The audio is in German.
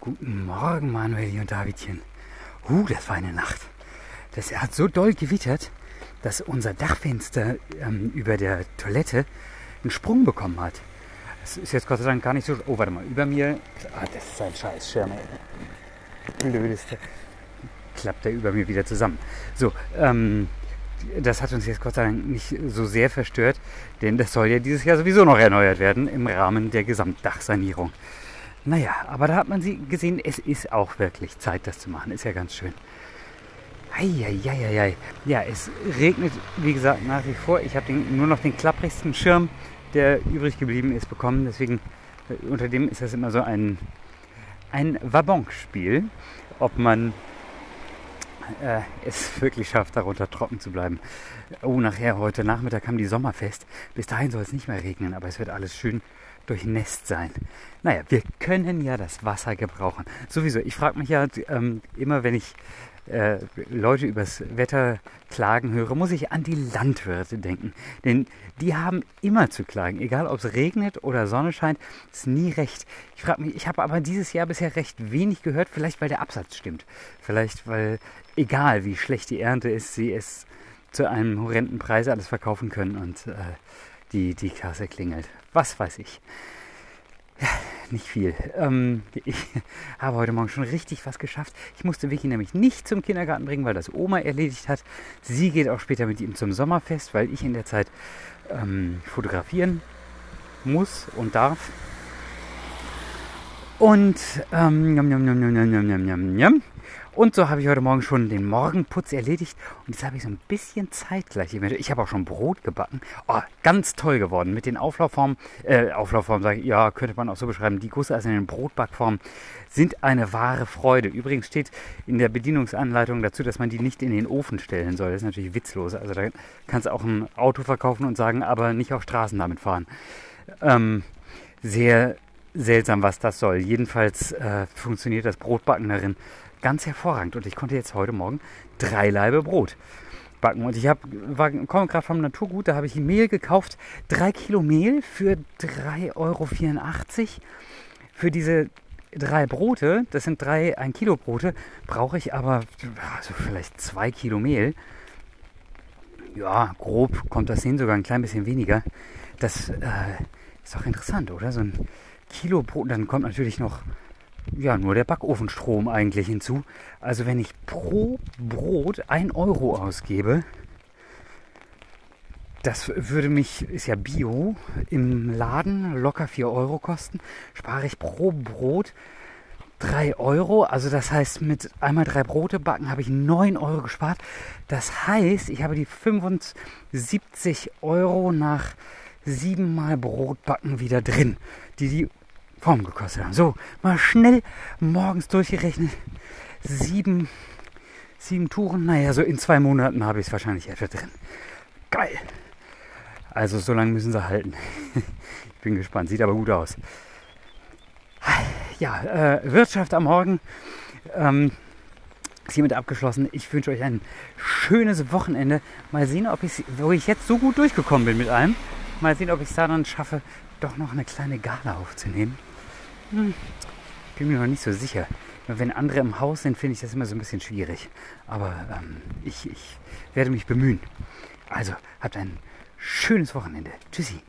Guten Morgen, Manueli und Davidchen. Uh, das war eine Nacht. Das hat so doll gewittert, dass unser Dachfenster ähm, über der Toilette einen Sprung bekommen hat. Das ist jetzt Gott sei Dank gar nicht so. Oh, warte mal, über mir. Ah, das ist ein scheiß Schirm. ey. Blödeste. Klappt der über mir wieder zusammen. So, ähm, das hat uns jetzt Gott sei Dank nicht so sehr verstört, denn das soll ja dieses Jahr sowieso noch erneuert werden im Rahmen der Gesamtdachsanierung. Naja, aber da hat man sie gesehen, es ist auch wirklich Zeit, das zu machen. Ist ja ganz schön. Eieieiei. Ja, es regnet, wie gesagt, nach wie vor. Ich habe nur noch den klapprigsten Schirm, der übrig geblieben ist, bekommen. Deswegen, äh, unter dem ist das immer so ein, ein Wabonspiel, ob man äh, es wirklich schafft, darunter trocken zu bleiben. Oh, nachher, heute Nachmittag haben die Sommerfest. Bis dahin soll es nicht mehr regnen, aber es wird alles schön durchnässt sein. Naja, wir können ja das Wasser gebrauchen. Sowieso, ich frage mich ja ähm, immer, wenn ich äh, Leute übers Wetter klagen höre, muss ich an die Landwirte denken. Denn die haben immer zu klagen, egal ob es regnet oder Sonne scheint, ist nie recht. Ich frage mich, ich habe aber dieses Jahr bisher recht wenig gehört, vielleicht weil der Absatz stimmt. Vielleicht weil, egal wie schlecht die Ernte ist, sie es zu einem horrenden Preis alles verkaufen können und äh, die, die Kasse klingelt. Was weiß ich. Ja, nicht viel. Ähm, ich habe heute Morgen schon richtig was geschafft. Ich musste Vicky nämlich nicht zum Kindergarten bringen, weil das Oma erledigt hat. Sie geht auch später mit ihm zum Sommerfest, weil ich in der Zeit ähm, fotografieren muss und darf. Und ähm, njam, njam, njam, njam, njam, njam, njam, njam. Und so habe ich heute Morgen schon den Morgenputz erledigt und jetzt habe ich so ein bisschen Zeit gleich. Ich habe auch schon Brot gebacken. Oh, ganz toll geworden mit den Auflaufformen. Äh, Auflaufformen sage ich, ja, könnte man auch so beschreiben. Die gusseiserne Brotbackformen sind eine wahre Freude. Übrigens steht in der Bedienungsanleitung dazu, dass man die nicht in den Ofen stellen soll. Das ist natürlich witzlos. Also da kannst du auch ein Auto verkaufen und sagen, aber nicht auf Straßen damit fahren. Ähm, sehr seltsam, was das soll. Jedenfalls äh, funktioniert das Brotbacken darin ganz hervorragend. Und ich konnte jetzt heute Morgen drei Laibe Brot backen. Und ich komme gerade vom Naturgut, da habe ich Mehl gekauft. Drei Kilo Mehl für 3,84 Euro. Für diese drei Brote, das sind drei ein Kilo Brote, brauche ich aber also vielleicht zwei Kilo Mehl. Ja, grob kommt das hin, sogar ein klein bisschen weniger. Das äh, ist doch interessant, oder? So ein Kilo Brot, dann kommt natürlich noch ja, nur der Backofenstrom eigentlich hinzu. Also wenn ich pro Brot 1 Euro ausgebe, das würde mich, ist ja Bio, im Laden locker 4 Euro kosten, spare ich pro Brot 3 Euro. Also das heißt, mit einmal drei Brote backen habe ich 9 Euro gespart. Das heißt, ich habe die 75 Euro nach siebenmal Brotbacken wieder drin, die die Form gekostet haben. So, mal schnell morgens durchgerechnet. Sieben, sieben Touren. Naja, so in zwei Monaten habe ich es wahrscheinlich etwa drin. Geil. Also so lange müssen sie halten. ich bin gespannt. Sieht aber gut aus. Ja, äh, Wirtschaft am Morgen. Ähm, ist hiermit abgeschlossen. Ich wünsche euch ein schönes Wochenende. Mal sehen, ob ich, wo ich jetzt so gut durchgekommen bin mit allem. Mal sehen, ob ich es da dann schaffe, doch noch eine kleine Gala aufzunehmen. Hm, bin mir noch nicht so sicher. Wenn andere im Haus sind, finde ich das immer so ein bisschen schwierig. Aber ähm, ich, ich werde mich bemühen. Also, habt ein schönes Wochenende. Tschüssi.